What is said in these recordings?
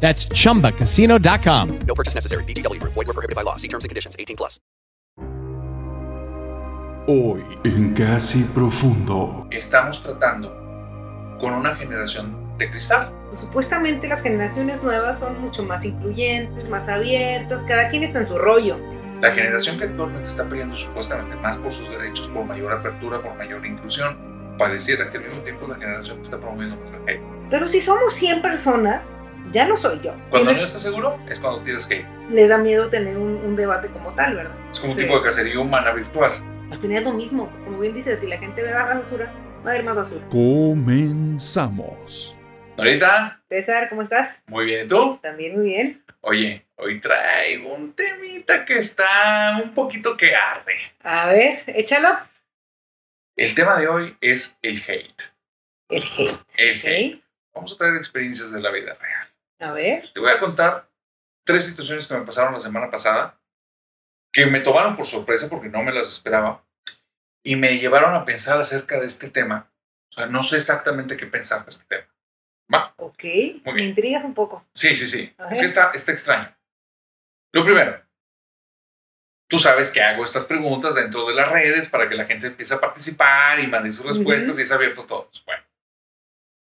That's chumbacasino.com. No purchase necessary. Group. Void were prohibited by law. See terms and conditions. 18 plus. Hoy en Casi Profundo. Estamos tratando con una generación de cristal. Pues, supuestamente las generaciones nuevas son mucho más incluyentes, más abiertas, cada quien está en su rollo. La generación que actualmente está peleando supuestamente más por sus derechos, por mayor apertura, por mayor inclusión, pareciera que al mismo tiempo la generación que está promoviendo más hate. Pero si somos 100 personas, ya no soy yo. Cuando no estás seguro es cuando tienes que ir. Les da miedo tener un, un debate como tal, ¿verdad? Es como un tipo de cacería humana virtual. Al final es lo mismo, como bien dices, si la gente ve más basura, va a haber más basura. Comenzamos. Ahorita, César, ¿cómo estás? muy bien, ¿y tú? También muy bien. Oye, hoy traigo un temita que está un poquito que arde. A ver, échalo. El tema de hoy es el hate. El hate. El hate. Vamos a traer experiencias de la vida real. A ver. Te voy a contar tres situaciones que me pasaron la semana pasada que me tomaron por sorpresa porque no me las esperaba y me llevaron a pensar acerca de este tema. O sea, no sé exactamente qué pensar de este tema. Va, Ok. Muy Me bien. intrigas un poco. sí, sí, sí. A Es que está, está extraño. Lo primero, tú sabes que hago estas preguntas dentro de las redes para que la gente empiece a participar y mande sus respuestas Ujú. y es abierto a todos. Bueno,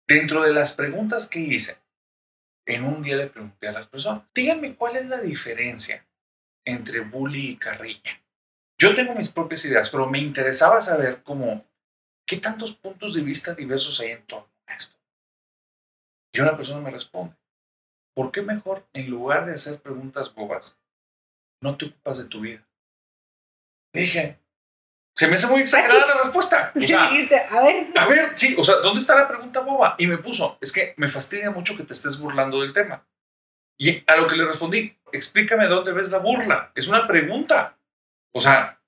dentro de las preguntas que hice, en un día le pregunté a las personas, díganme cuál es la diferencia entre bully y carrilla. Yo tengo mis propias ideas, pero me interesaba saber cómo, qué tantos puntos de vista diversos hay en torno a esto. Y una persona me responde, ¿por qué mejor, en lugar de hacer preguntas bobas, no te ocupas de tu vida? Dije, se me hace muy exagerada la respuesta. O sea, dijiste, a ver. a ver, sí, o sea, ¿dónde está la pregunta boba? Y me puso, es que me fastidia mucho que te estés burlando del tema. Y a lo que le respondí, explícame dónde ves la burla. Es una pregunta. O sea,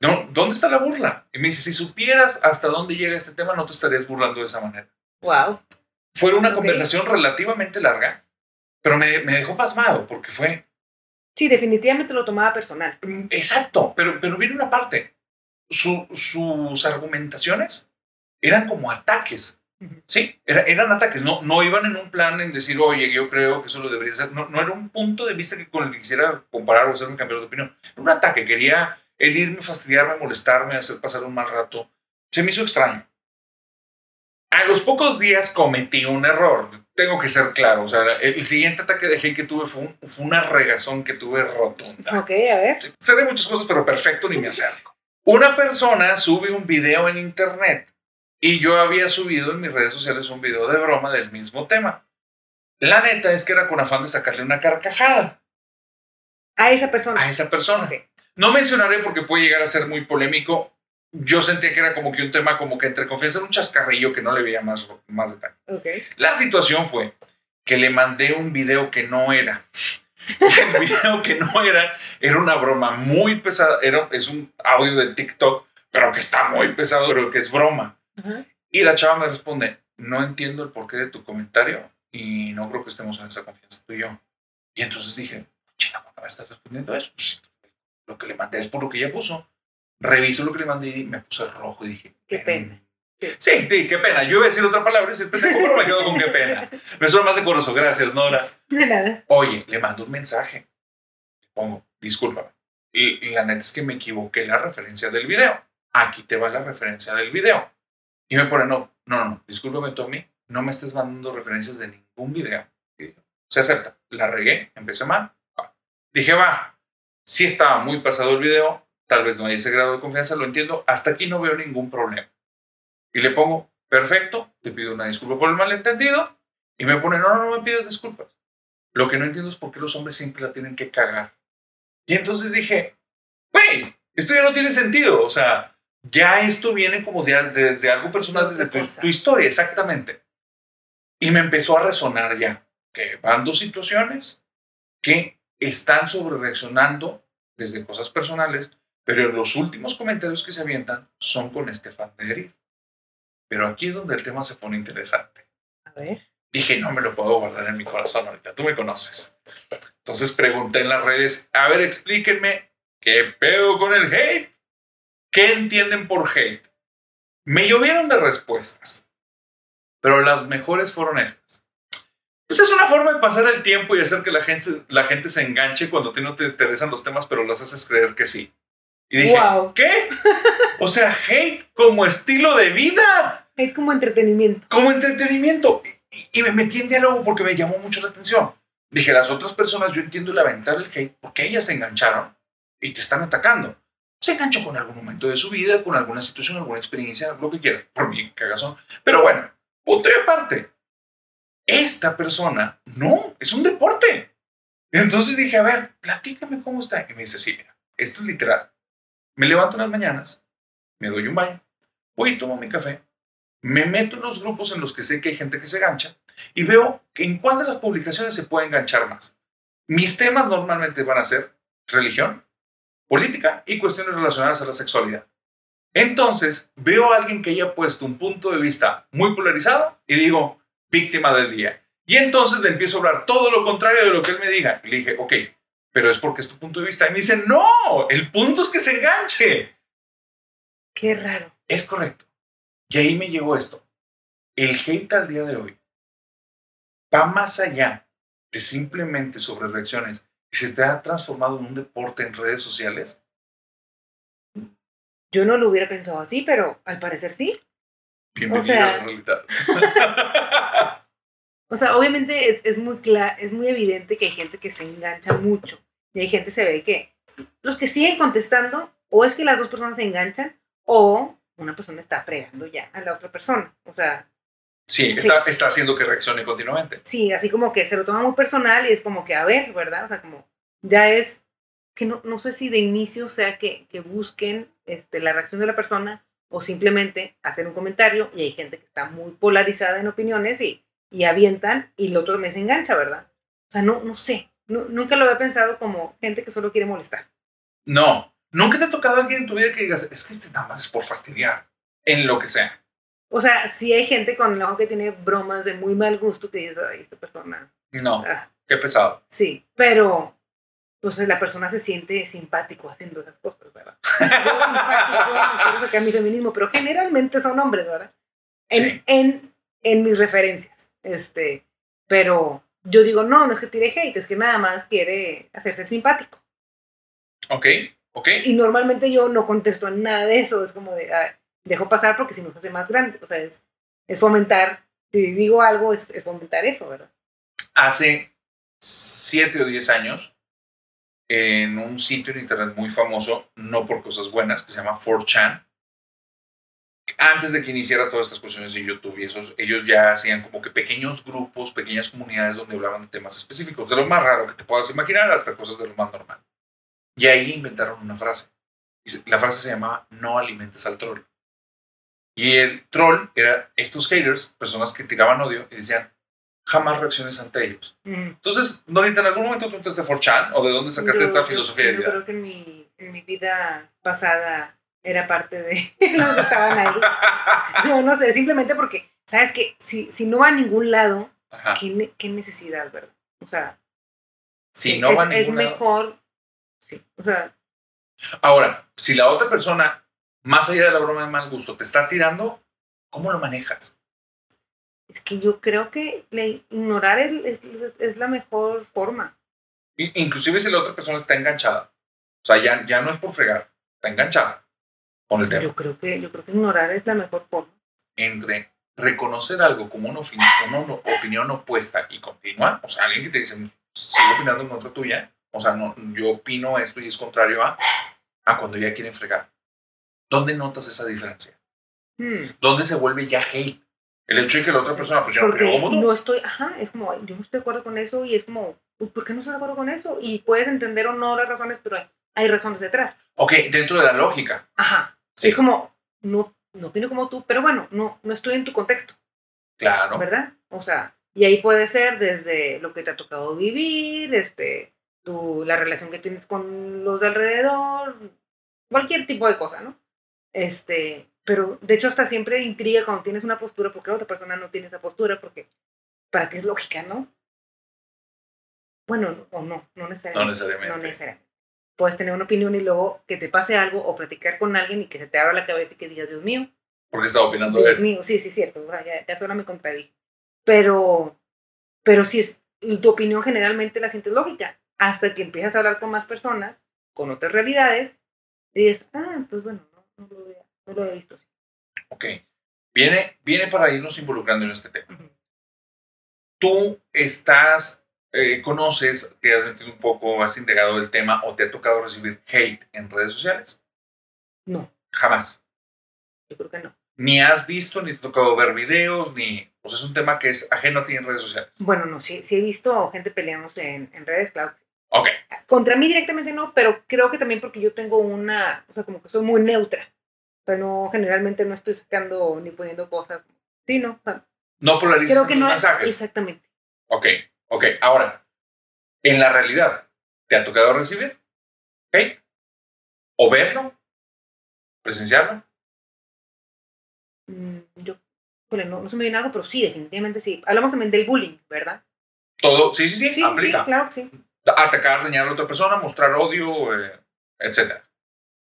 no, ¿dónde está la burla? Y me dice, si supieras hasta dónde llega este tema, no te estarías burlando de esa manera. Wow. Fue una Ok. conversación relativamente larga, pero me, me dejó pasmado porque fue, Sí, definitivamente lo tomaba personal. Mm, Exacto, pero, pero viene una parte. Su- sus argumentaciones eran como ataques. Sí, era- eran ataques. No, no iban en un plan en decir, oye, yo creo que eso lo debería ser. No, no era un punto de vista que con el que quisiera comparar o hacerme cambiar de opinión. Era un ataque. Quería herirme, fastidiarme, molestarme, hacer pasar un mal rato. Se me hizo extraño. A los pocos días cometí un error. Tengo que ser claro. O sea, el, el siguiente ataque de hate que tuve fue, un- fue una regazón que tuve rotunda. Ok, a ver. Sé de muchas cosas, pero perfecto ni me acerco. Una persona sube un video en internet y yo había subido en mis redes sociales un video de broma del mismo tema. La neta es que era con afán de sacarle una carcajada A esa persona. a esa persona. No mencionaré porque puede llegar a ser muy polémico. Yo sentía que era como que un tema como que entre confianza era un chascarrillo que no le veía más, más detalle. Ok. La situación fue que le mandé un video que no era. Y el video que no era era una broma muy pesada. Era, es un audio de TikTok, pero que está muy pesado, pero que es broma. Y la chava me responde, no entiendo el porqué de tu comentario y no creo que estemos en esa confianza tú y yo. Y entonces dije, chinga, ¿por qué me estás respondiendo eso? Pues, lo que le mandé es por lo que ella puso. Reviso lo que le mandé y me puse rojo y dije, Qué pena. Sí, sí, qué pena. Yo iba a decir otra palabra y pendejo, pero me quedo con qué pena. Me suena más decoroso. Gracias, Nora. De nada. Oye, le mando un mensaje. Le pongo, discúlpame. Y, y la neta es que me equivoqué la referencia del video. Aquí te va la referencia del video. Y me pone, no, no, no, discúlpame tú a mí. No me estés mandando referencias de ningún video. Se acepta. La regué, empecé mal. va. Dije, va. sí estaba muy pasado el video, tal vez no hay ese grado de confianza, lo entiendo, hasta aquí no veo ningún problema. Y le pongo, perfecto, te pido una disculpa por el malentendido, y me pone, no, no, no me pidas disculpas. Lo que no entiendo es por qué los hombres siempre la tienen que cagar. Y entonces dije, güey, esto ya no tiene sentido, o sea, ya esto viene como de- desde algo personal, desde tu, tu historia, exactamente. Y me empezó a resonar ya que van dos situaciones que están sobre reaccionando desde cosas personales, pero los últimos comentarios que se avientan son con este afán de herir. Pero aquí es donde el tema se pone interesante. A ver. Dije, no me lo puedo guardar en mi corazón ahorita, tú me conoces. Entonces pregunté en las redes, a ver, explíquenme, ¿qué pedo con el hate? ¿Qué entienden por hate? Me llovieron de respuestas, pero las mejores fueron estas. Pues es una forma de pasar el tiempo y hacer que la gente, la gente se enganche cuando a ti no te interesan los temas, pero los haces creer que sí. Y dije, Guau. ¿qué? O sea, hate como estilo de vida Es como entretenimiento. como entretenimiento. Y, y me metí en diálogo porque me llamó mucho la atención. Dije, las otras personas, yo entiendo la ventaja del hate porque ellas se engancharon y te están atacando. Se enganchó con algún momento de su vida, con alguna situación, alguna experiencia, lo que quieras. Por mi cagazón. Pero bueno, punto y aparte. Esta persona, no, es un deporte. Entonces dije, a ver, platícame cómo está. Y me dice, sí, mira, esto es literal. Me levanto en las mañanas, me doy un baño, voy y tomo mi café, me meto en los grupos en los que sé que hay gente que se gancha y veo que en cuál de las publicaciones se puede enganchar más. Mis temas normalmente van a ser religión, política y cuestiones relacionadas a la sexualidad. Entonces veo a alguien que haya puesto un punto de vista muy polarizado y digo, víctima del día. Y entonces le empiezo a hablar todo lo contrario de lo que él me diga. Y le dije, ok, pero es porque es tu punto de vista. Y me dice, no, el punto es que se enganche. Qué raro. Es correcto. Y ahí me llegó esto. El hate al día de hoy va más allá de simplemente sobre reacciones y se te ha transformado en un deporte en redes sociales. Yo no lo hubiera pensado así, pero al parecer sí. Bienvenido sea- a la realidad. O sea, obviamente es, es muy clara, es muy evidente que hay gente que se engancha mucho. Y hay gente se ve que los que siguen contestando, o es que las dos personas se enganchan, o una persona está fregando ya a la otra persona. O sea, sí, Sí. Está, está haciendo que reaccione continuamente. sí, así como que se lo toma muy personal y es como que, a ver, ¿verdad? O sea, como ya es que no, no sé si de inicio sea que, que busquen este, la reacción de la persona o simplemente hacer un comentario y hay gente que está muy polarizada en opiniones y, y avientan y el otro también se engancha, ¿verdad? O sea, no, no sé, Nu- nunca lo había pensado como gente que solo quiere molestar. No, nunca te ha tocado alguien en tu vida que digas, es que este nada más es por fastidiar, en lo que sea. O sea, sí hay gente con el ojo que tiene bromas de muy mal gusto que dices, ay, esta persona, No, ah, qué pesado. sí, pero pues la persona se siente simpático haciendo esas cosas, ¿verdad? Yo simpático, no sacar mi feminismo, pero generalmente son hombres, ¿verdad? En, Sí. en, en mis referencias, este, pero yo digo, no, no es que tire hate, es que nada más quiere hacerse simpático. Ok, ok. Y normalmente yo no contesto a nada de eso, es como de, ah, dejo pasar porque si no se hace más grande, o sea, es, es fomentar, si digo algo, es, es fomentar eso, ¿verdad? hace siete o diez años en un sitio en internet muy famoso, no por cosas buenas, que se llama 4chan. Antes de que iniciara todas estas cuestiones de YouTube y esos, ellos ya hacían como que pequeños grupos, pequeñas comunidades donde hablaban de temas específicos, de lo más raro que te puedas imaginar hasta cosas de lo más normal. Y ahí inventaron una frase. Y La frase se llamaba no alimentes al troll. Y el troll era estos haters, personas que tiraban odio y decían jamás reacciones ante ellos. Entonces, Norita, ¿en algún momento tú entraste a 4chan o de dónde sacaste Yo- esta yo- filosofía de yo vida? creo que en mi, en mi vida pasada era parte de los que estaban ahí. No, no sé, simplemente porque, ¿sabes qué? Si, si no va a ningún lado. ¿qué, qué necesidad, verdad? O sea, Si no es, va a es ningún lado. mejor, sí, o sea, Ahora, si la otra persona, más allá de la broma de mal gusto, te está tirando, ¿cómo lo manejas? es que yo creo que le- ignorar el- es, es- es la mejor forma. Inclusive si la otra persona está enganchada. O sea, ya, ya no es por fregar, está enganchada con el tema. Yo creo que, yo creo que ignorar es la mejor forma. Entre reconocer algo como una, ofin- una opinión opuesta y continua, o sea, alguien que te dice, sigo opinando en contra tuya, o sea, no, yo opino esto y es contrario a, a cuando ya quieren fregar. ¿Dónde notas esa diferencia? Hmm. ¿Dónde se vuelve ya hate? El hecho de que la otra Sí. persona, pues yo no tú. no estoy, ajá, es como, "Ay, yo no estoy de acuerdo con eso y es como, "Pues, ¿por qué no estás de acuerdo con eso? Y puedes entender o no las razones, pero hay, hay razones detrás. Ok, dentro de la lógica. Ajá. Sí, Es como, no, no opino como tú, pero bueno, no, no estoy en tu contexto, claro. ¿verdad? O sea, y ahí puede ser desde lo que te ha tocado vivir, este, tu, la relación que tienes con los de alrededor, cualquier tipo de cosa, ¿no? Este, pero de hecho hasta siempre intriga cuando tienes una postura porque la otra persona no tiene esa postura porque para ti es lógica, ¿no? Bueno, no- o no, no necesariamente. No necesariamente. No necesariamente. Puedes tener una opinión y luego que te pase algo o platicar con alguien y que se te abra la cabeza y que digas, Dios mío, Porque estaba opinando de Dios eso. mío, sí, sí, cierto, o sea, ya, ya suena me contradije. Pero, pero si es, tu opinión generalmente la sientes lógica, hasta que empiezas a hablar con más personas, con otras realidades, y dices, ah, pues bueno, no, no lo, había, no lo había visto así. Ok. Viene, viene para irnos involucrando en este tema. Tú estás, eh, conoces, te has metido un poco, has integrado el tema o te ha tocado recibir hate en redes sociales. No, Jamás. yo creo que no. Ni has visto, ni te ha tocado ver videos, ni... O sea, es un tema que es ajeno a ti en redes sociales. Bueno, no, sí, sí he visto gente peleándose en, en redes, claro. Ok. Contra mí directamente no, pero creo que también porque yo tengo una, o sea, como que soy muy neutra. O sea, no, generalmente no estoy sacando ni poniendo cosas. Sí, no. o sea, No polarizas creo que no es. mensajes. Exactamente. Ok, ok. Ahora, en la realidad, ¿te ha tocado recibir hate? ¿O verlo? ¿Presenciarlo? Mm, yo, no, no se me viene algo, pero sí, definitivamente sí. Hablamos también del bullying, ¿verdad? Todo, sí, sí, sí, Sí, sí, sí, claro que sí. Atacar, dañar a la otra persona, mostrar odio, eh, etc.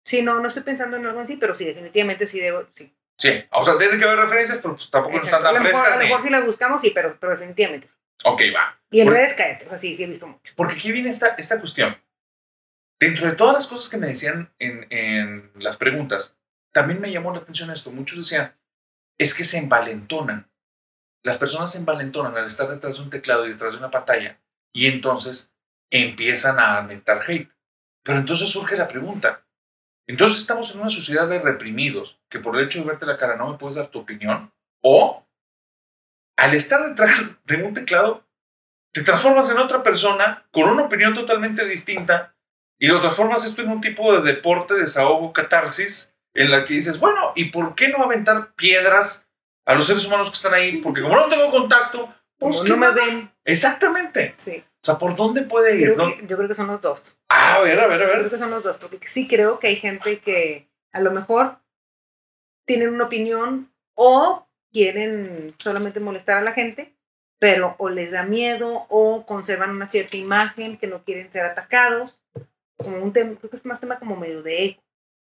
Sí, no, no estoy pensando en algo así, pero sí, definitivamente sí debo, sí. Sí, o sea, tiene que haber referencias, pero pues tampoco están Exacto. a, tan lo mejor, a frescas. lo ni- mejor sí las buscamos, sí, pero, pero definitivamente. sí. Ok, va. Y en Por- redes cállate, o sea, sí, sí he visto mucho. Porque aquí viene esta, esta cuestión. Dentro de todas las cosas que me decían en, en las preguntas, también me llamó la atención esto. Muchos decían, es que se envalentonan. Las personas se envalentonan al estar detrás de un teclado y detrás de una pantalla y entonces empiezan a mentar hate. Pero entonces surge la pregunta. Entonces estamos en una sociedad de reprimidos que por el hecho de verte la cara no me puedes dar tu opinión o al estar detrás de un teclado te transformas en otra persona con una opinión totalmente distinta y lo transformas esto en un tipo de deporte, desahogo, catarsis, en la que dices, bueno, ¿y por qué no aventar piedras a los seres humanos que están ahí? Porque como no tengo contacto, pues Como ¿qué no me ven, Exactamente. sí. O sea, ¿por dónde puede ir? Creo ¿No? que- yo creo que son los dos. Ah, a ver, a ver, a Creo ver. que son los dos, porque sí creo que hay gente que a lo mejor tienen una opinión o quieren solamente molestar a la gente, pero o les da miedo o conservan una cierta imagen que no quieren ser atacados, como un tema, creo que es más tema como medio de ego,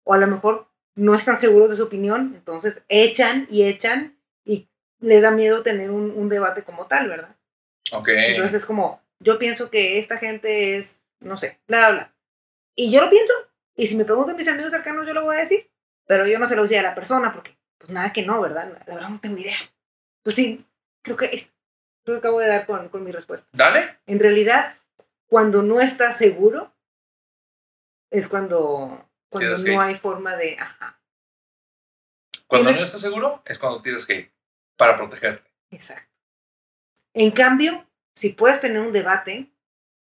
o a lo mejor no están seguros de su opinión, entonces echan y echan y les da miedo tener un, un debate como tal, ¿verdad? Ok. Entonces es como, yo pienso que esta gente es, no sé, bla, bla, bla. Y yo lo pienso, y si me preguntan mis amigos cercanos, yo lo voy a decir, pero yo no se lo decía a la persona, porque, pues nada que no, ¿verdad? La verdad no tengo idea. Pues sí, creo que, es- creo que acabo de dar con, con mi respuesta. Dale. En realidad, cuando no estás seguro, es cuando, cuando no que- hay forma de, ajá, Cuando no estás seguro, es cuando tienes hate para protegerte. Exacto. En cambio, si puedes tener un debate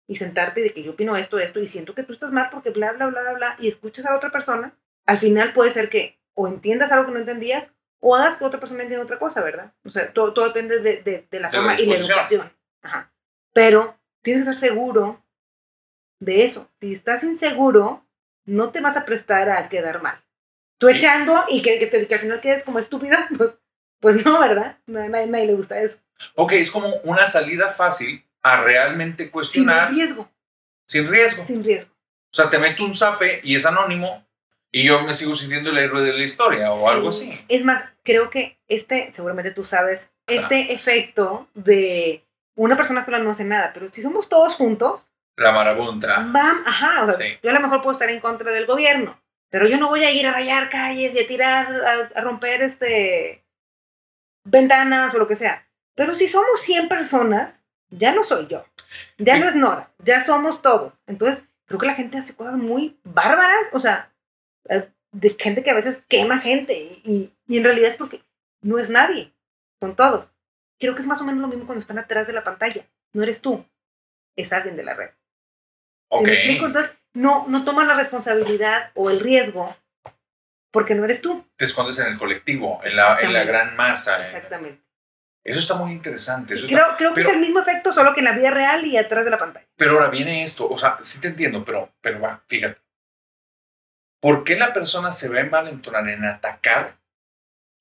y sentarte de que yo opino esto, esto, y siento que tú estás mal porque bla, bla, bla, bla, bla, y escuchas a otra persona, al final puede ser que o entiendas algo que no entendías o hagas que otra persona entienda otra cosa, ¿verdad? O sea, todo, todo depende de, de- de la De la forma y la educación. Ajá. Pero tienes que estar seguro de eso. Si estás inseguro, no te vas a prestar a quedar mal. Tú Sí. echando y que, que, te- que al final quedes como estúpida, pues, pues no, ¿verdad? No, a nadie, nadie le gusta eso. Ok, es como una salida fácil a realmente Sin cuestionar riesgo, sin riesgo. sin riesgo. O sea, te meto un zape y es anónimo y yo me sigo sintiendo el héroe de la historia o Sí. algo así. Es más, creo que este, seguramente tú sabes, este efecto de una persona sola no hace nada, pero si somos todos juntos, La marabunta. Bam, ajá, o sea, Sí. yo a lo mejor puedo estar en contra del gobierno, pero yo no voy a ir a rayar calles y a tirar, a, a romper este ventanas o lo que sea. Pero si somos 100 personas, ya no soy yo, ya Sí. no es Nora, ya somos todos. Entonces, creo que la gente hace cosas muy bárbaras, o sea, de gente que a veces quema gente y, y en realidad es porque no es nadie, son todos. Creo que es más o menos lo mismo cuando están atrás de la pantalla. No eres tú, es alguien de la red. ¿Sí me explico? Entonces, no, no tomas la responsabilidad o el riesgo porque no eres tú. Te escondes en el colectivo, en la, en la gran masa. eh. Exactamente. Eso está muy interesante. eso está- Creo, creo que pero- es el mismo efecto, solo que en la vida real y atrás de la pantalla. Pero ahora viene esto, o sea, sí te entiendo, pero, pero va, fíjate. ¿Por qué la persona se va a envalentonar en atacar?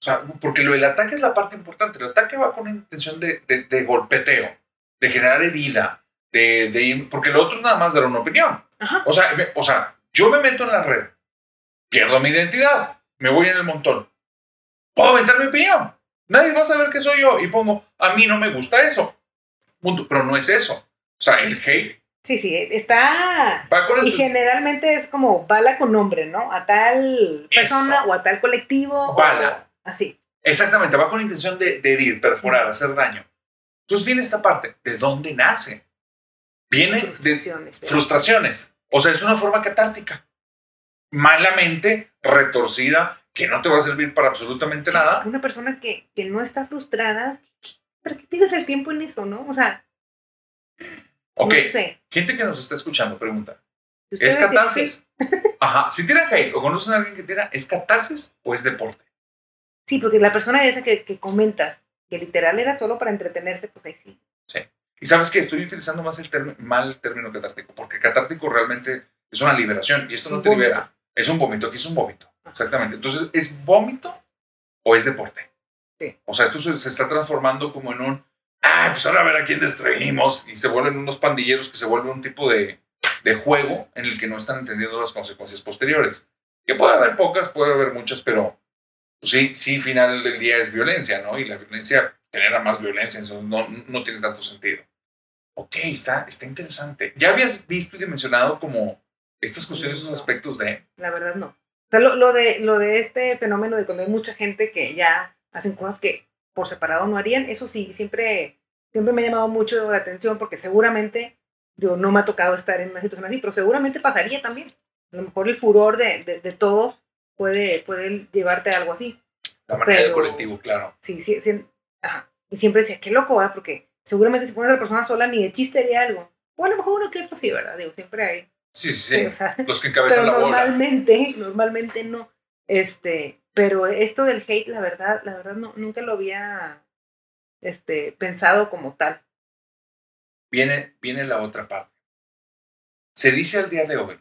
O sea, porque lo del ataque es la parte importante. El ataque va con intención de, de- de golpeteo, de generar herida, de, de ir- porque lo otro es nada más dar una opinión. Ajá. O sea, me- o sea, yo me meto en la red, pierdo mi identidad, me voy en el montón. Puedo aventar mi opinión. Nadie va a saber que soy yo. Y pongo, a mí no me gusta eso. Punto. Pero no es eso. O sea, el hate Sí, sí, está. Y generalmente es como bala con nombre, ¿no? A tal persona Eso. o a tal colectivo. o- Bala. así. Exactamente, va con la intención de, de herir, perforar, hacer daño. Entonces viene esta parte. ¿De dónde nace? Viene de Frustraciones. sí. frustraciones. O sea, es una forma catártica. Malamente retorcida, que no te va a servir para absolutamente Sí, nada. Una persona que, que no está frustrada, ¿para qué pierdes el tiempo en eso, no? O sea, Ok, no sé. gente que nos está escuchando pregunta, ¿es catarsis? Ajá, si tiran hate o conocen a alguien que tira, ¿es catarsis o es deporte? Sí, porque la persona esa que, que comentas, que literal era solo para entretenerse, pues ahí sí. Y sabes que estoy utilizando más el mal término catártico, porque catártico realmente es una liberación y esto no Un te vómito. libera. Es un vómito, aquí es un vómito. Exactamente. Entonces, ¿es vómito o es deporte? Sí. O sea, esto se, se está transformando como en un, ah, pues ahora a ver a quién destruimos y se vuelven unos pandilleros que se vuelven un tipo de, de juego en el que no están entendiendo las consecuencias posteriores. Que puede haber pocas, puede haber muchas, pero pues sí, sí, final del día es violencia, ¿no? Y la violencia genera más violencia, entonces no, no tiene tanto sentido. Ok, está, está interesante. ¿Ya habías visto y dimensionado como estas cuestiones, estos No. aspectos de... La verdad no. O sea, lo, lo de, lo de este fenómeno de cuando hay mucha gente que ya hacen cosas que por separado no harían, eso sí, siempre, siempre me ha llamado mucho la atención porque seguramente, digo, no me ha tocado estar en una situación así, pero seguramente pasaría también. A lo mejor el furor de, de, de todos puede, puede llevarte a algo así. La manera del Pero- colectivo, claro. Sí, sí, sí. Ajá. Y siempre decía, qué loco, ¿verdad? Porque seguramente si pones a la persona sola ni de chiste haría algo. O a lo mejor uno que otro sí, ¿verdad? Digo, siempre hay. Sí, sí, sí. o sea, Los que encabezan pero la bola. normalmente, normalmente no. Este, pero esto del hate, la verdad, la verdad no, nunca lo había este, pensado como tal. Viene, viene la otra parte. Se dice al día de hoy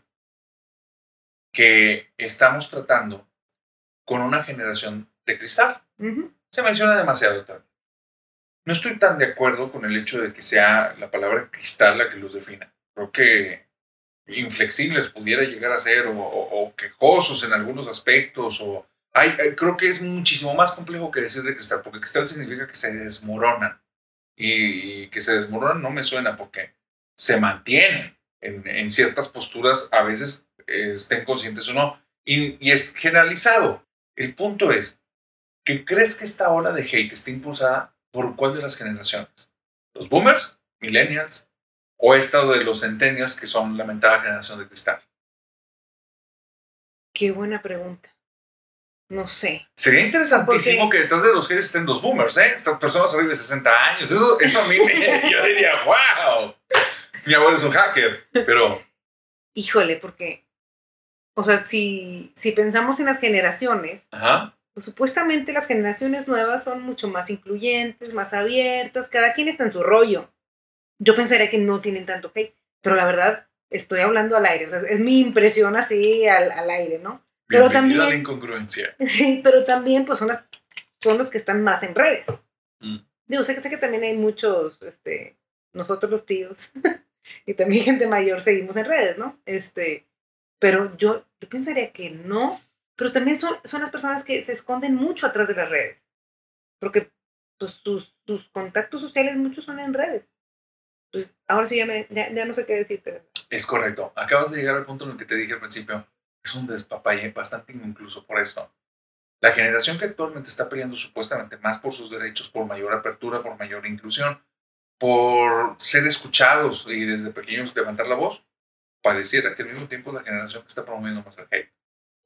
que estamos tratando con una generación de cristal. Se menciona demasiado también. No estoy tan de acuerdo con el hecho de que sea la palabra cristal la que los defina. Creo que inflexibles pudiera llegar a ser o, o- o quejosos en algunos aspectos o hay, hay- creo que es muchísimo más complejo que decir de cristal porque cristal significa que se desmoronan. Y, que se desmoronan no me suena porque se mantienen en, en ciertas posturas a veces eh, estén conscientes o no. Y, es generalizado. El punto es que crees que esta ola de hate está impulsada por cuál de las generaciones los boomers millennials o esta de los centennials que son la mentada generación de cristal Qué buena pregunta. No sé. Sería interesantísimo Porque- que detrás de los haters estén los boomers, ¿eh? Estas personas arriba de 60 años. Eso, eso a mí me, yo diría, wow. Mi abuelo es un hacker, pero Híjole, porque, o sea, si, si pensamos en las generaciones, ajá, pues supuestamente las generaciones nuevas son mucho más incluyentes, más abiertas, cada quien está en su rollo. Yo pensaría que no tienen tanto hate, pero la verdad, estoy hablando al aire, o sea, es mi impresión así al, al aire, ¿no? Pero a la también- incongruencia. Sí, pero también pues son, las- son los que están más en redes. Mm. Digo, sé que, sé que también hay muchos, este, nosotros los tíos y también gente mayor seguimos en redes, ¿no? Este, pero yo, yo pensaría que no, pero también son, son las personas que se esconden mucho atrás de las redes, porque pues, sus, sus contactos sociales muchos son en redes. Pues ahora sí ya, me, ya, ya no sé qué decirte. Es correcto. Acabas de llegar al punto en el que te dije al principio. Es un despapalle bastante incluso por esto. La generación que actualmente está peleando supuestamente más por sus derechos, por mayor apertura, por mayor inclusión, por ser escuchados y desde pequeños levantar la voz, pareciera que al mismo tiempo la generación que está promoviendo más el hate.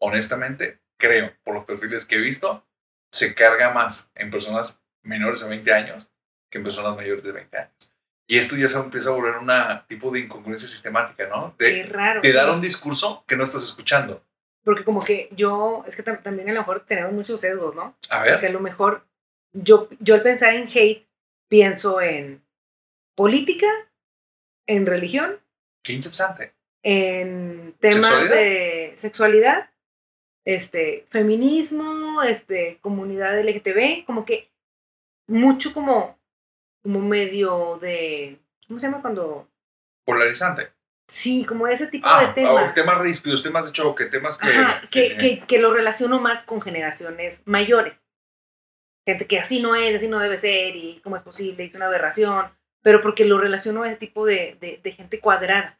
Honestamente, creo, por los perfiles que he visto, se carga más en personas menores a 20 años que en personas mayores de 20 años. Y esto ya se empieza a volver una tipo de incongruencia sistemática, ¿no? De, Qué raro. de dar un discurso que no estás escuchando. Porque como que yo, es que tam- también a lo mejor tenemos muchos sesgos, ¿no? A Porque a ver, lo mejor yo, yo al pensar en hate pienso en política, en religión, qué interesante. en temas ¿Sexualidad? de sexualidad, este, feminismo, este, comunidad LGTB, como que mucho como, como medio de, ¿cómo se llama cuando? Polarizante. Sí, como ese tipo Ah, de temas. ah, temas ríspidos, temas de choque, temas que... Ajá, que, que- que, que lo relaciono más con generaciones mayores. Gente que así no es, así no debe ser, y cómo es posible, es una aberración, pero porque lo relaciono a ese tipo de, de, de gente cuadrada.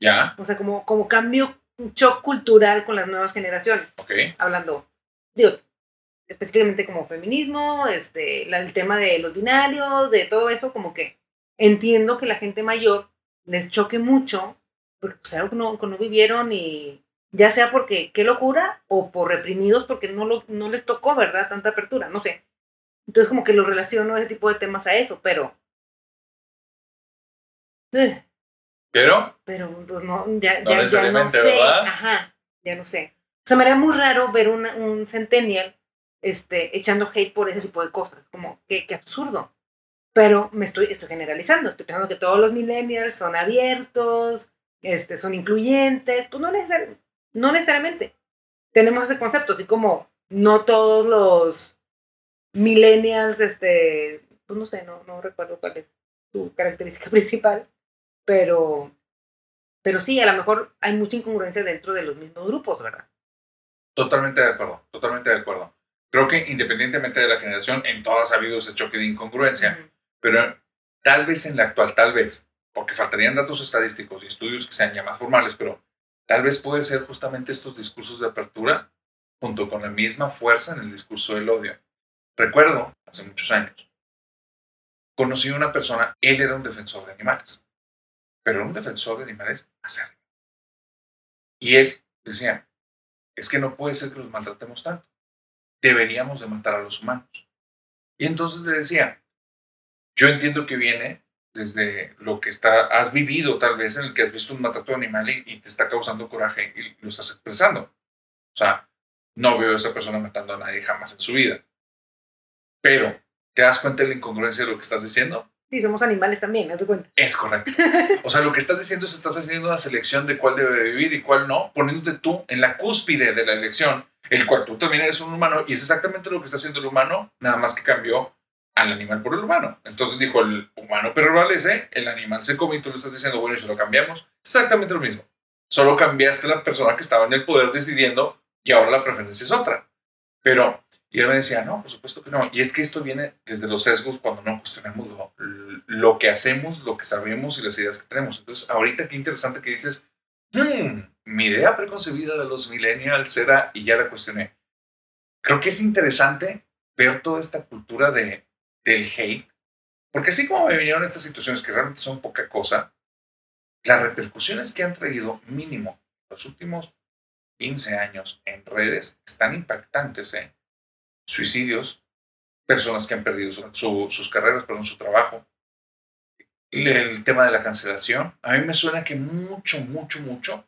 Ya, O sea, como, como cambio, un shock cultural con las nuevas generaciones, ok. hablando, digo, específicamente como feminismo, este, el tema de los binarios, de todo eso, como que entiendo que la gente mayor les choque mucho, porque pues algo que no, que no vivieron y ya sea porque qué locura o por reprimidos porque no, lo, no les tocó, ¿verdad? Tanta apertura, no sé. Entonces como que lo relaciono ese tipo de temas a eso, pero... eh, Pero, pero pues no, ya, No ya, ya no sé. ¿verdad? Ajá, ya no sé. O sea, me era muy raro ver una- un centennial este, echando hate por ese tipo de cosas. Como, qué, qué absurdo. Pero me estoy, estoy generalizando. Estoy pensando que todos los millennials son abiertos, este, son incluyentes. Pues no, necesar- no necesariamente. Tenemos ese concepto, así como no todos los millennials, este, pues no sé, no, no recuerdo cuál es su característica principal, pero, pero sí, a lo mejor hay mucha incongruencia dentro de los mismos grupos, ¿verdad? totalmente de acuerdo, totalmente de acuerdo. Creo que independientemente de la generación, en todas ha habido ese choque de incongruencia, pero tal vez en la actual, tal vez, porque faltarían datos estadísticos y estudios que sean ya más formales, pero tal vez puede ser justamente estos discursos de apertura junto con la misma fuerza en el discurso del odio. Recuerdo, hace muchos años, conocí a una persona, él era un defensor de animales, pero era un defensor de animales acérrimo. Y él decía, es que no puede ser que los maltratemos tanto. Deberíamos de matar a los humanos. Y entonces le decía, yo entiendo que viene desde lo que está, has vivido tal vez en el que has visto un maltrato animal y, y te está causando coraje y lo estás expresando. O sea, no veo a esa persona matando a nadie jamás en su vida. Pero, ¿te das cuenta de la incongruencia de lo que estás diciendo? Sí, somos animales también, haz de cuenta. Es correcto. O sea, lo que estás diciendo es estás haciendo una selección de cuál debe vivir y cuál no, poniéndote tú en la cúspide de la elección, el cual tú también eres un humano y es exactamente lo que está haciendo el humano, nada más que cambió al animal por el humano. Entonces dijo, el humano prevalece, el animal se come y tú le estás diciendo, bueno, y si lo cambiamos, exactamente lo mismo. Solo cambiaste la persona que estaba en el poder decidiendo y ahora la preferencia es otra. Pero, y él me decía, no, por supuesto que no. Y es que esto viene desde los sesgos cuando no cuestionamos lo, lo que hacemos, lo que sabemos y las ideas que tenemos. Entonces, ahorita qué interesante que dices, "Hmm, mi idea preconcebida de los millennials era, y ya la cuestioné. Creo que es interesante ver toda esta cultura de, del hate, porque así como me vinieron estas situaciones que realmente son poca cosa, las repercusiones que han traído mínimo los últimos 15 años en redes están impactantes, ¿eh? Suicidios, personas que han perdido su- su- sus carreras, perdón, su trabajo. El, el tema de la cancelación, a mí me suena que mucho, mucho, mucho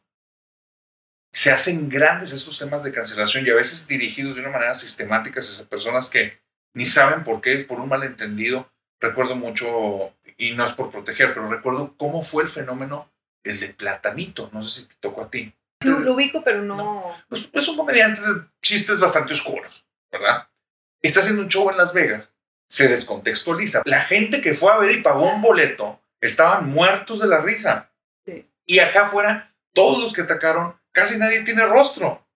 se hacen grandes estos temas de cancelación y a veces dirigidos de una manera sistemática hacia personas que ni saben por qué, por un malentendido. Recuerdo mucho, y no es por proteger, pero recuerdo cómo fue el fenómeno del de Platanito. No sé si te tocó a ti. Lo, lo ubico, pero no. Pues, es un comediante de chistes bastante oscuros, ¿verdad? Está haciendo un show en Las Vegas, se descontextualiza. La gente que fue a ver y pagó un boleto estaban muertos de la risa. Sí. Y acá afuera, todos los que atacaron, casi nadie tiene rostro.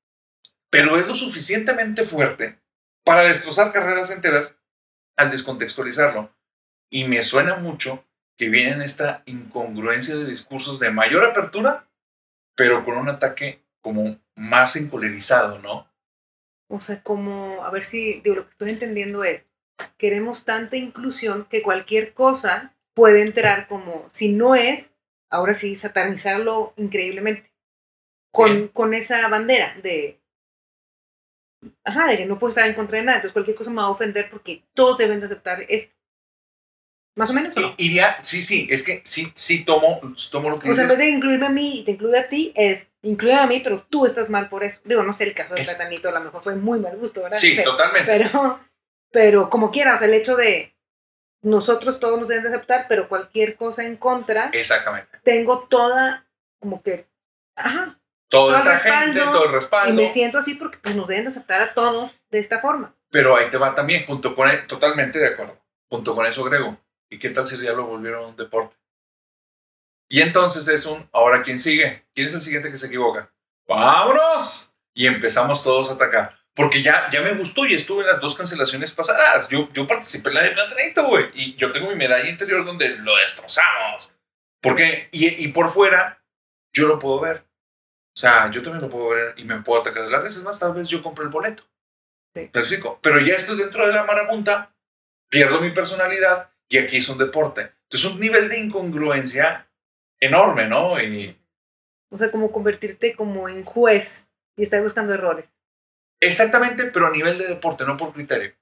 Pero es lo suficientemente fuerte para destrozar carreras enteras al descontextualizarlo. Y me suena mucho que viene en esta incongruencia de discursos de mayor apertura, pero con un ataque como más encolerizado, ¿no? O sea, como, a ver si, digo, lo que estoy entendiendo es, queremos tanta inclusión que cualquier cosa puede entrar como, si no es, ahora sí, satanizarlo increíblemente. Con, con esa bandera de, ajá, de que no puedo estar en contra de nada, entonces cualquier cosa me va a ofender porque todos deben de aceptar esto. Más o menos, ¿o no? Iría, sí, sí, es que sí, sí tomo, tomo lo que O sea, en dices. vez de incluirme a mí y te incluye a ti, es incluye a mí, pero tú estás mal por eso. Digo, no sé el caso de Es- Platanito, a lo mejor fue muy mal gusto, ¿verdad? Sí, totalmente. Pero, pero como quieras, el hecho de nosotros todos nos deben de aceptar, pero cualquier cosa en contra, Exactamente. tengo toda, como que, ajá, Toda Todo el esta gente, respaldo, todo el y respaldo. me siento así porque pues, nos deben de aceptar a todos de esta forma. Pero ahí te va también, junto con, e- totalmente de acuerdo, junto con eso agrego, ¿y qué tal si ya lo volvieron un deporte? Y entonces es un, ahora quién sigue, quién es el siguiente que se equivoca, vámonos, y empezamos todos a atacar, porque ya, ya me gustó y estuve en las dos cancelaciones pasadas, yo, yo participé en la de Platanito, güey, y yo tengo mi medalla interior donde lo destrozamos, porque, y, y por fuera, yo lo puedo ver, o sea, yo también lo puedo ver y me puedo atacar de las veces más, tal vez yo compro el boleto. Sí. ¿Me explico? Pero ya estoy dentro de la marabunta, pierdo mi personalidad y aquí es un deporte. Entonces, un nivel de incongruencia enorme, ¿no? Y O sea, como convertirte como en juez y estar buscando errores. Exactamente, pero a nivel de deporte, no por criterio.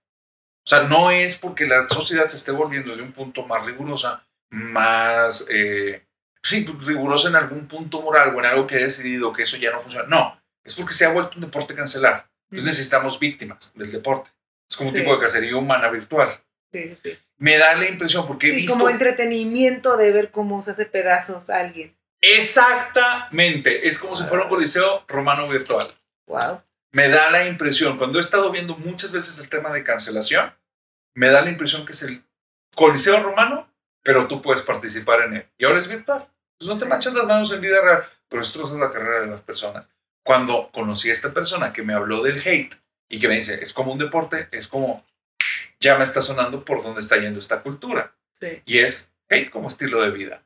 O sea, no es porque la sociedad se esté volviendo de un punto más rigurosa, más, eh, sí, pues, rigurosa en algún punto moral o en algo que he decidido que eso ya no funciona. No, es porque se ha vuelto un deporte cancelar. Entonces necesitamos víctimas del deporte. Es como un Sí. tipo de cacería humana virtual. Sí, sí. Me da la impresión, porque he visto... como entretenimiento de ver cómo se hace pedazos a alguien. Exactamente, es como si fuera un coliseo romano virtual. Wow. Me da la impresión, cuando he estado viendo muchas veces el tema de cancelación, me da la impresión que es el coliseo romano, pero tú puedes participar en él. Y ahora es virtual. Entonces no te manchas las manos en vida real, pero esto es la carrera de las personas. Cuando conocí a esta persona que me habló del hate y que me dice, es como un deporte, es como, ya me está sonando por dónde está yendo esta cultura. Sí. Y es hate como estilo de vida.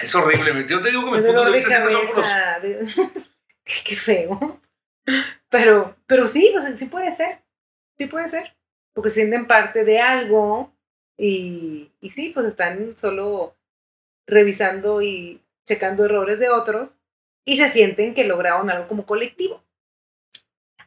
Es horrible. Yo te digo que mis Me puntos de vista siempre son puros- qué feo. Pero, pero sí, pues, sí puede ser. Sí puede ser. Porque se sienten parte de algo y, y sí, pues están solo revisando y checando errores de otros y se sienten que lograron algo como colectivo.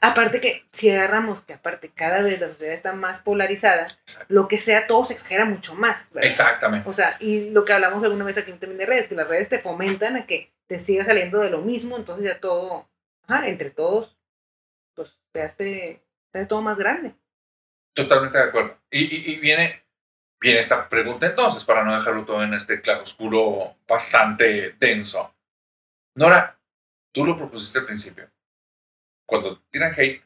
Aparte que si agarramos que aparte cada vez la sociedad está más polarizada, Exacto. lo que sea todo se exagera mucho más. ¿verdad? Exactamente. O sea, y lo que hablamos alguna vez aquí también de redes, que las redes te fomentan a que te siga saliendo de lo mismo, entonces ya todo, ajá, entre todos, pues se hace, se hace todo más grande. Totalmente de acuerdo. Y, y- y viene, viene esta pregunta entonces, para no dejarlo todo en este claroscuro bastante denso. Nora, tú lo propusiste al principio. Cuando tiran hate,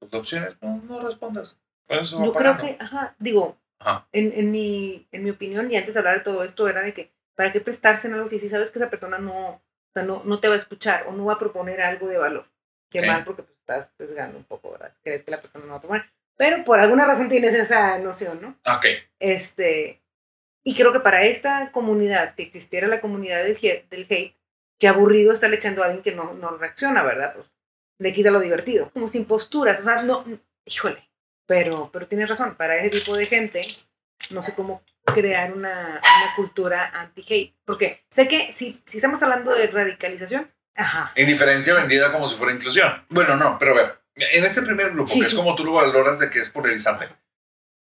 tus opciones, no, no respondas. Eso Yo creo que, ajá, digo, Ajá. en, en, mi, en mi opinión, y antes de hablar de todo esto, era de que, ¿para qué prestarse en algo si, si sabes que esa persona no, o sea, no, no te va a escuchar o no va a proponer algo de valor? Qué Ok. mal, porque pues, estás sesgando un poco, ¿verdad? Crees que la persona no va a proponer. Pero por alguna razón tienes esa noción, ¿no? Ok. Este, y creo que para esta comunidad, si existiera la comunidad del, hate- del hate, qué aburrido estarle echando a alguien que no, no reacciona, ¿verdad? Pues le quita lo divertido. Como sin posturas, o sea, no, híjole. Pero, pero tienes razón, para ese tipo de gente, no sé cómo crear una, una cultura anti-hate. Porque sé que si, si estamos hablando de radicalización, ajá, Indiferencia vendida como si fuera inclusión. Bueno, no, pero a ver, en este primer grupo, Sí. que es como tú lo valoras de que es polarizante,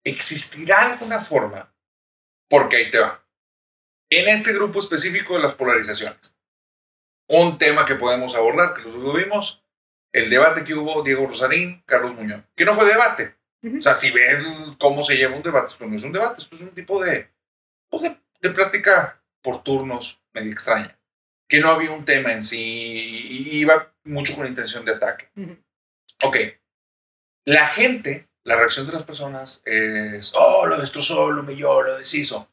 ¿existirá alguna forma? Porque ahí te va. En este grupo específico de las polarizaciones, un tema que podemos abordar, que nosotros lo vimos, el debate que hubo Diego Rosarín, Carlos Muñoz, que no fue debate. Ujú. O sea, si ves cómo se lleva un debate, esto no es un debate, esto es un tipo de, pues de, de plática por turnos medio extraña. Que no había un tema en sí y iba mucho con intención de ataque. ujú, Ok. La gente, la reacción de las personas es, oh, lo destrozó, lo humilló, lo deshizo.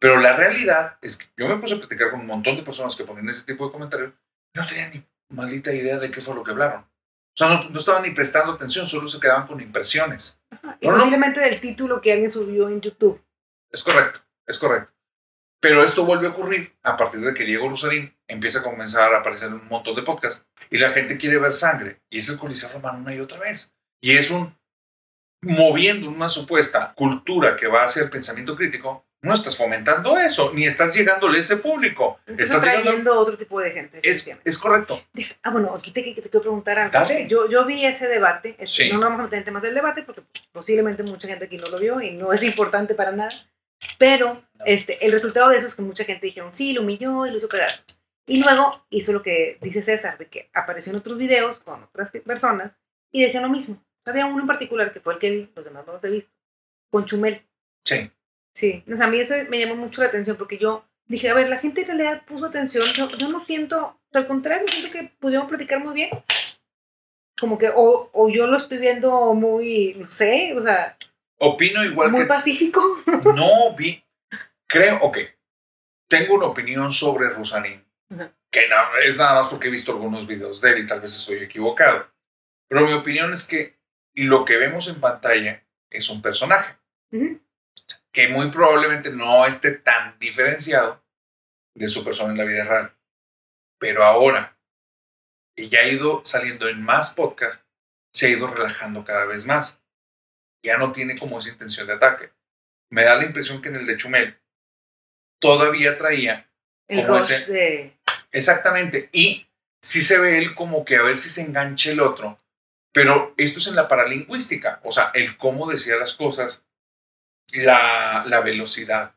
Pero la realidad es que yo me puse a platicar con un montón de personas que ponen ese tipo de comentarios y no tenían ni maldita idea de qué fue lo que hablaron. O sea, no, no estaban ni prestando atención, solo se quedaban con impresiones. ajá. Y No, no. posiblemente del título que alguien subió en YouTube. Es correcto, es correcto. Pero esto vuelve a ocurrir a partir de que Diego Rosarín empieza a comenzar a aparecer en un montón de podcasts y la gente quiere ver sangre. Y es el Coliseo Romano una y otra vez. Y es un moviendo una supuesta cultura que va a ser pensamiento crítico no estás fomentando eso, ni estás llegándole a ese público. Estás Estás atrayendo otro tipo de gente. Es, es correcto. Ah, bueno, aquí te, te quiero preguntar algo. Yo, yo vi ese debate, este, Sí. no nos vamos a meter en temas del debate porque posiblemente mucha gente aquí no lo vio y no es importante para nada, pero este, el resultado de eso es que mucha gente dijeron, sí, lo humilló y lo hizo pedazos. Y luego hizo lo que dice César, de que apareció en otros videos con otras personas y decían lo mismo. Había uno en particular que fue el que vi, los demás no los he visto, con Chumel. Sí. Sí, o sea, a mí eso me llamó mucho la atención porque yo dije, a ver, la gente en realidad puso atención, yo, yo no siento, al contrario, siento que pudieron platicar muy bien. Como que, o, o yo lo estoy viendo muy, no sé, o sea, Opino igual muy que pacífico. no vi. Creo, ok. Tengo una opinión sobre Rusarín. Ajá. Que no, es nada más porque he visto algunos videos de él y tal vez estoy equivocado. Pero mi opinión es que lo que vemos en pantalla es un personaje. Que muy probablemente no esté tan diferenciado de su persona en la vida real. Pero ahora, que ya ha ido saliendo en más podcasts, se ha ido relajando cada vez más. Ya no tiene como esa intención de ataque. Me da la impresión que en el de Chumel todavía traía El Como rush ese- de... Exactamente. Y sí se ve él como que a ver si se engancha el otro. Pero esto es en la paralingüística. O sea, el cómo decía las cosas, la, la velocidad,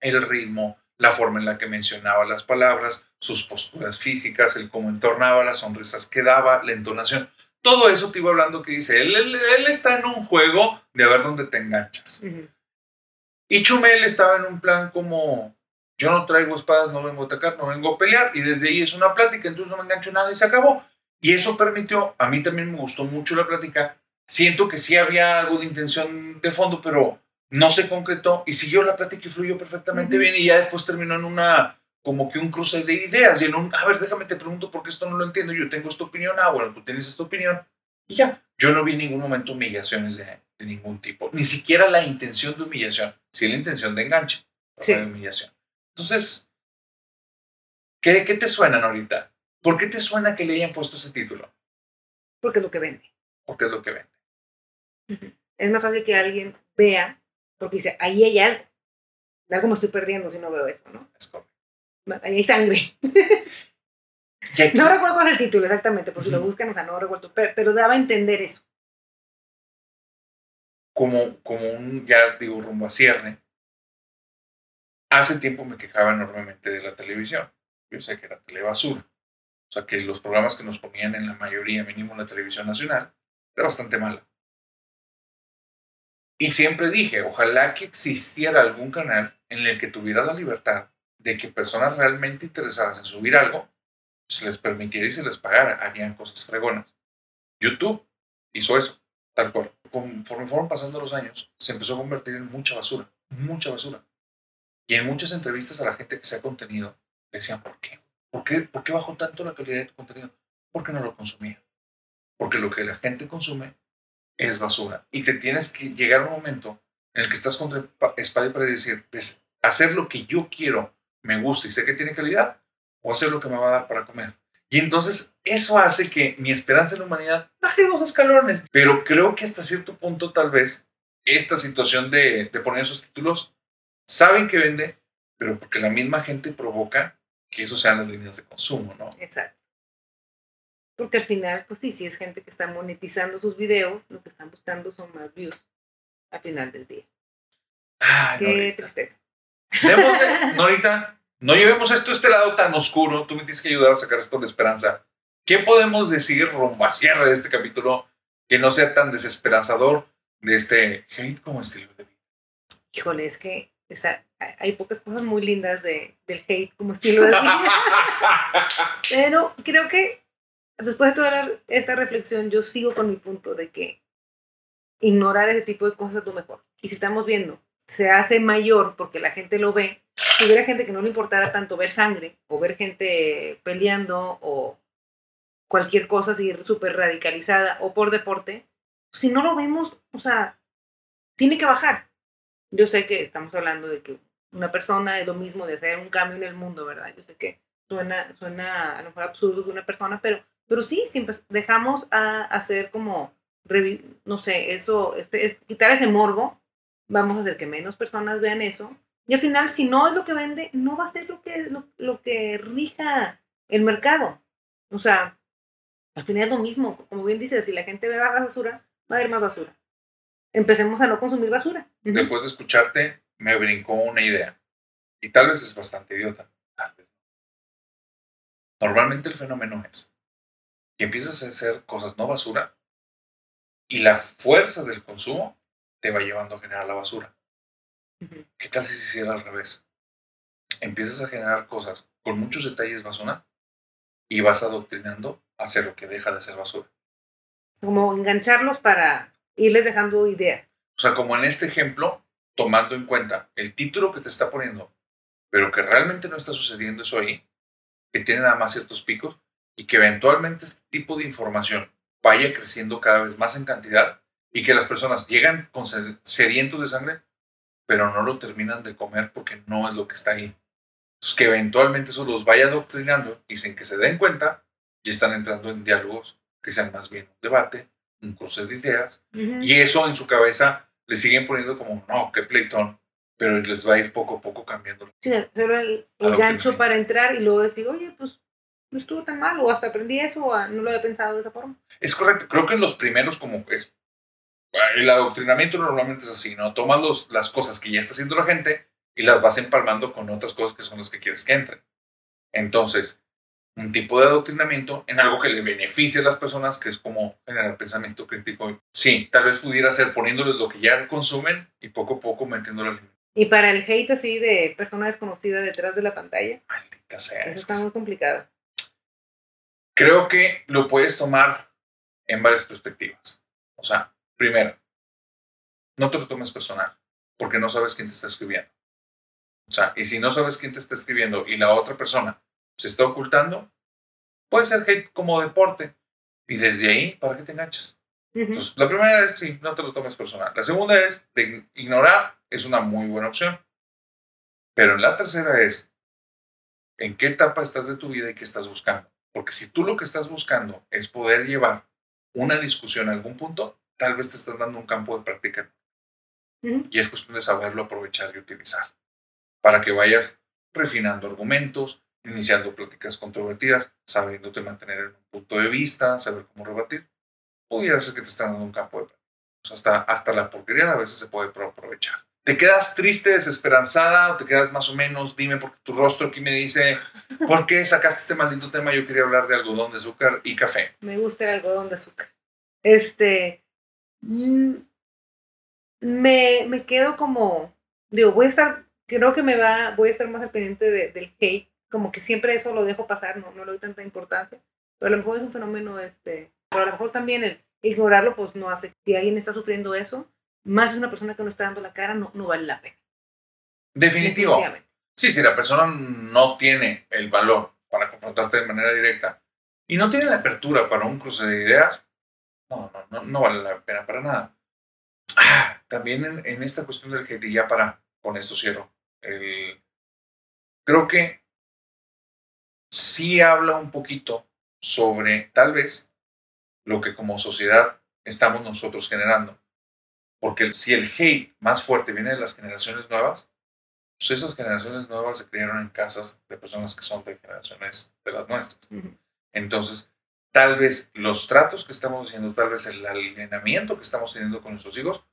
el ritmo, la forma en la que mencionaba las palabras, sus posturas físicas, el cómo entornaba, las sonrisas que daba, la entonación. Todo eso te iba hablando que dice, él, él, él está en un juego de a ver dónde te enganchas. Y Chumel estaba en un plan como, yo no traigo espadas, no vengo a atacar, no vengo a pelear, y desde ahí es una plática, entonces no me engancho en nada y se acabó. Y eso permitió, a mí también me gustó mucho la plática, siento que sí había algo de intención de fondo, pero no se concretó y siguió la plática y fluyó perfectamente bien y ya después terminó en una, como que un cruce de ideas y en un, a ver, déjame te pregunto porque esto no lo entiendo, yo tengo esta opinión, ah, bueno, tú tienes esta opinión y ya, yo no vi en ningún momento humillaciones de, de ningún tipo, ni siquiera la intención de humillación, sí la intención de enganche, Sí. de humillación. Entonces, ¿qué, ¿qué te suenan ahorita? ¿Por qué te suena que le hayan puesto ese título? Porque es lo que vende. Porque es lo que vende. Es más fácil que alguien vea, porque dice, ahí hay algo. Algo me estoy perdiendo si no veo eso, ¿no? Es correcto. Ahí hay sangre. No recuerdo cuál es el título exactamente, por si lo buscan, o sea, no recuerdo, pero, pero daba a entender eso. como, como un, ya digo, rumbo a cierne, hace tiempo me quejaba enormemente de la televisión. Yo sé que era telebasura. O sea, que los programas que nos ponían en la mayoría, mínimo en la televisión nacional, era bastante mala. Y siempre dije, ojalá que existiera algún canal en el que tuviera la libertad de que personas realmente interesadas en subir algo, se les permitiera y se les pagara, harían cosas fregonas. YouTube hizo eso, tal cual. Conforme fueron pasando los años, se empezó a convertir en mucha basura, mucha basura. Y en muchas entrevistas a la gente que se ha contenido, decían, ¿por qué? ¿Por qué, ¿Por qué bajó tanto la calidad de tu contenido? Porque no lo consumía. Porque lo que la gente consume es basura. Y te tienes que llegar a un momento en el que estás contra pa- espada y pared y decir, "Pues, hacer lo que yo quiero, me gusta y sé que tiene calidad, o hacer lo que me va a dar para comer. Y entonces eso hace que mi esperanza en la humanidad baje dos escalones. Pero creo que hasta cierto punto tal vez esta situación de, de poner esos títulos, saben que vende, pero porque la misma gente provoca que eso sean las líneas de consumo, ¿no? Exacto. Porque al final, pues sí, si es gente que está monetizando sus videos, lo que están buscando son más views al final del día. Ay, Qué Norita. tristeza. Debemos de- Norita, no llevemos esto a este lado tan oscuro. Tú me tienes que ayudar a sacar esto de esperanza. ¿Qué podemos decir rumbo a cierre de este capítulo que no sea tan desesperanzador de este hate como estilo de vida? Híjole, es que esa- hay- pocas cosas muy lindas de, del hate como estilo de vida. Pero creo que después de toda esta reflexión, yo sigo con mi punto de que ignorar ese tipo de cosas es lo mejor. Y si estamos viendo, se hace mayor porque la gente lo ve, si hubiera gente que no le importara tanto ver sangre o ver gente peleando o cualquier cosa así súper radicalizada o por deporte, si no lo vemos, o sea, tiene que bajar. Yo sé que estamos hablando de que una persona es lo mismo de hacer un cambio en el mundo, ¿verdad? Yo sé que suena, suena a lo mejor absurdo de una persona, pero, pero sí, si empe- dejamos a hacer como, no sé, eso, este, es, quitar ese morbo, vamos a hacer que menos personas vean eso, Y al final, si no es lo que vende, no va a ser lo que, lo, lo que rija el mercado. O sea, al final es lo mismo. Como bien dices, si la gente ve más basura, va a haber más basura. Empecemos a no consumir basura. Después de escucharte, me brincó una idea. Y tal vez es bastante idiota. Normalmente el fenómeno es que empiezas a hacer cosas no basura y la fuerza del consumo te va llevando a generar la basura. ¿Qué tal si se hiciera al revés? Empiezas a generar cosas con muchos detalles basura y vas adoctrinando hacia lo que deja de ser basura. Como engancharlos para irles dejando ideas. O sea, como en este ejemplo, tomando en cuenta el título que te está poniendo, pero que realmente no está sucediendo eso ahí, que tiene nada más ciertos picos y que eventualmente este tipo de información vaya creciendo cada vez más en cantidad y que las personas llegan con sed- sedientos de sangre, pero no lo terminan de comer porque no es lo que está ahí. Entonces, que eventualmente eso los vaya adoctrinando y sin que se den cuenta, ya están entrando en diálogos que sean más bien un debate, un cruce de ideas, Ujú. y eso en su cabeza le siguen poniendo como, no, qué pleitón, pero les va a ir poco a poco cambiando. Sí, solo el, el gancho para entrar y luego decir, oye, pues no estuvo tan mal, o hasta aprendí eso, o no lo había pensado de esa forma. Es correcto, creo que en los primeros como es, el adoctrinamiento normalmente es así, ¿no? Tomas los- las cosas que ya está haciendo la gente y las vas empalmando con otras cosas que son las que quieres que entren. Entonces, un tipo de adoctrinamiento en algo que le beneficie a las personas, que es como generar pensamiento crítico. Sí, tal vez pudiera ser poniéndoles lo que ya consumen y poco a poco metiéndoles Y para el hate así de persona desconocida detrás de la pantalla, maldita sea. eso es está muy complicado. Creo que lo puedes tomar en varias perspectivas. O sea, primero, no te lo tomes personal, porque no sabes quién te está escribiendo. O sea, y si no sabes quién te está escribiendo y la otra persona se está ocultando, puede ser hate como deporte. Y desde ahí, ¿para qué te enganchas? Entonces, la primera es, sí, no te lo tomes personal. La segunda es, de ignorar es una muy buena opción. Pero en la tercera es, ¿en qué etapa estás de tu vida y qué estás buscando? Porque si tú lo que estás buscando es poder llevar una discusión a algún punto, tal vez te estás dando un campo de práctica Ujú. y es cuestión de saberlo aprovechar y utilizar para que vayas refinando argumentos, iniciando pláticas controvertidas, sabiéndote mantener en un punto de vista, saber cómo rebatir. Pudiera ser que te están dando un campo de práctica. O sea, hasta, hasta la porquería a veces se puede pro- aprovechar. ¿Te quedas triste, desesperanzada o te quedas más o menos? Dime, porque tu rostro aquí me dice, ¿por qué sacaste este maldito tema? Yo quería hablar de algodón de azúcar y café. Me gusta el algodón de azúcar. Este. Mm, Me, me quedo como. Digo, voy a estar. Creo que me va. Voy a estar más al pendiente de- del hate. Como que siempre eso lo dejo pasar, no, no le doy tanta importancia. Pero a lo mejor es un fenómeno, este. Pero a lo mejor también el ignorarlo, pues no hace. Si alguien está sufriendo eso, más de una persona que no está dando la cara, no, no vale la pena. Definitivo. Sí, si la persona no tiene el valor para confrontarte de manera directa y no tiene la apertura para un cruce de ideas, no, no, no, no vale la pena para nada. Ah, también en, en esta cuestión del hate, y ya para, con esto cierro, el- creo que sí habla un poquito sobre tal vez lo que como sociedad estamos nosotros generando. Porque si el hate más fuerte viene de las generaciones nuevas, pues esas generaciones nuevas se criaron en casas de personas que son de generaciones de las nuestras. Ujú. Entonces, tal vez los tratos que estamos haciendo, tal vez el alineamiento que estamos teniendo con nuestros hijos,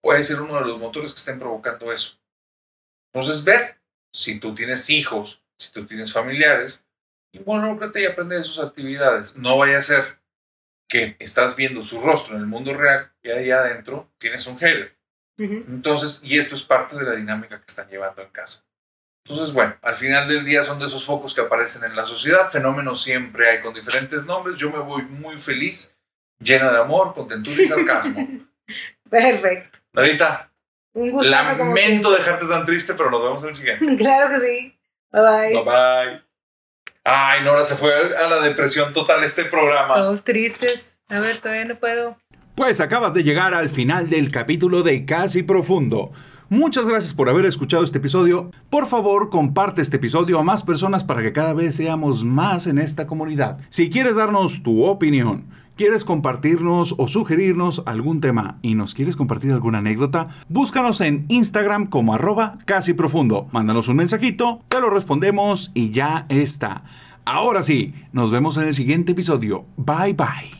puede ser uno de los motores que estén provocando eso. Entonces, ver si tú tienes hijos, si tú tienes familiares, involúcrate y aprende de sus actividades. No vaya a ser que estás viendo su rostro en el mundo real y ahí adentro tienes un hater. Entonces, y esto es parte de la dinámica que están llevando en casa. Entonces, bueno, al final del día son de esos focos que aparecen en la sociedad. Fenómenos siempre hay con diferentes nombres. Yo me voy muy feliz, lleno de amor, contentura y sarcasmo. Perfecto. Narita, Un gustazo como lamento dejarte tan triste, pero nos vemos en el siguiente. Claro que sí. Bye bye. Bye bye. Ay, Nora, se fue a la depresión total este programa. Todos tristes. A ver, todavía no puedo. Pues acabas de llegar al final del capítulo de Casi Profundo. Muchas gracias por haber escuchado este episodio. Por favor, comparte este episodio a más personas para que cada vez seamos más en esta comunidad. Si quieres darnos tu opinión, ¿Quieres compartirnos o sugerirnos algún tema y nos quieres compartir alguna anécdota? Búscanos en Instagram como arroba casi profundo. Mándanos un mensajito, te lo respondemos y ya está. Ahora sí, nos vemos en el siguiente episodio. Bye bye.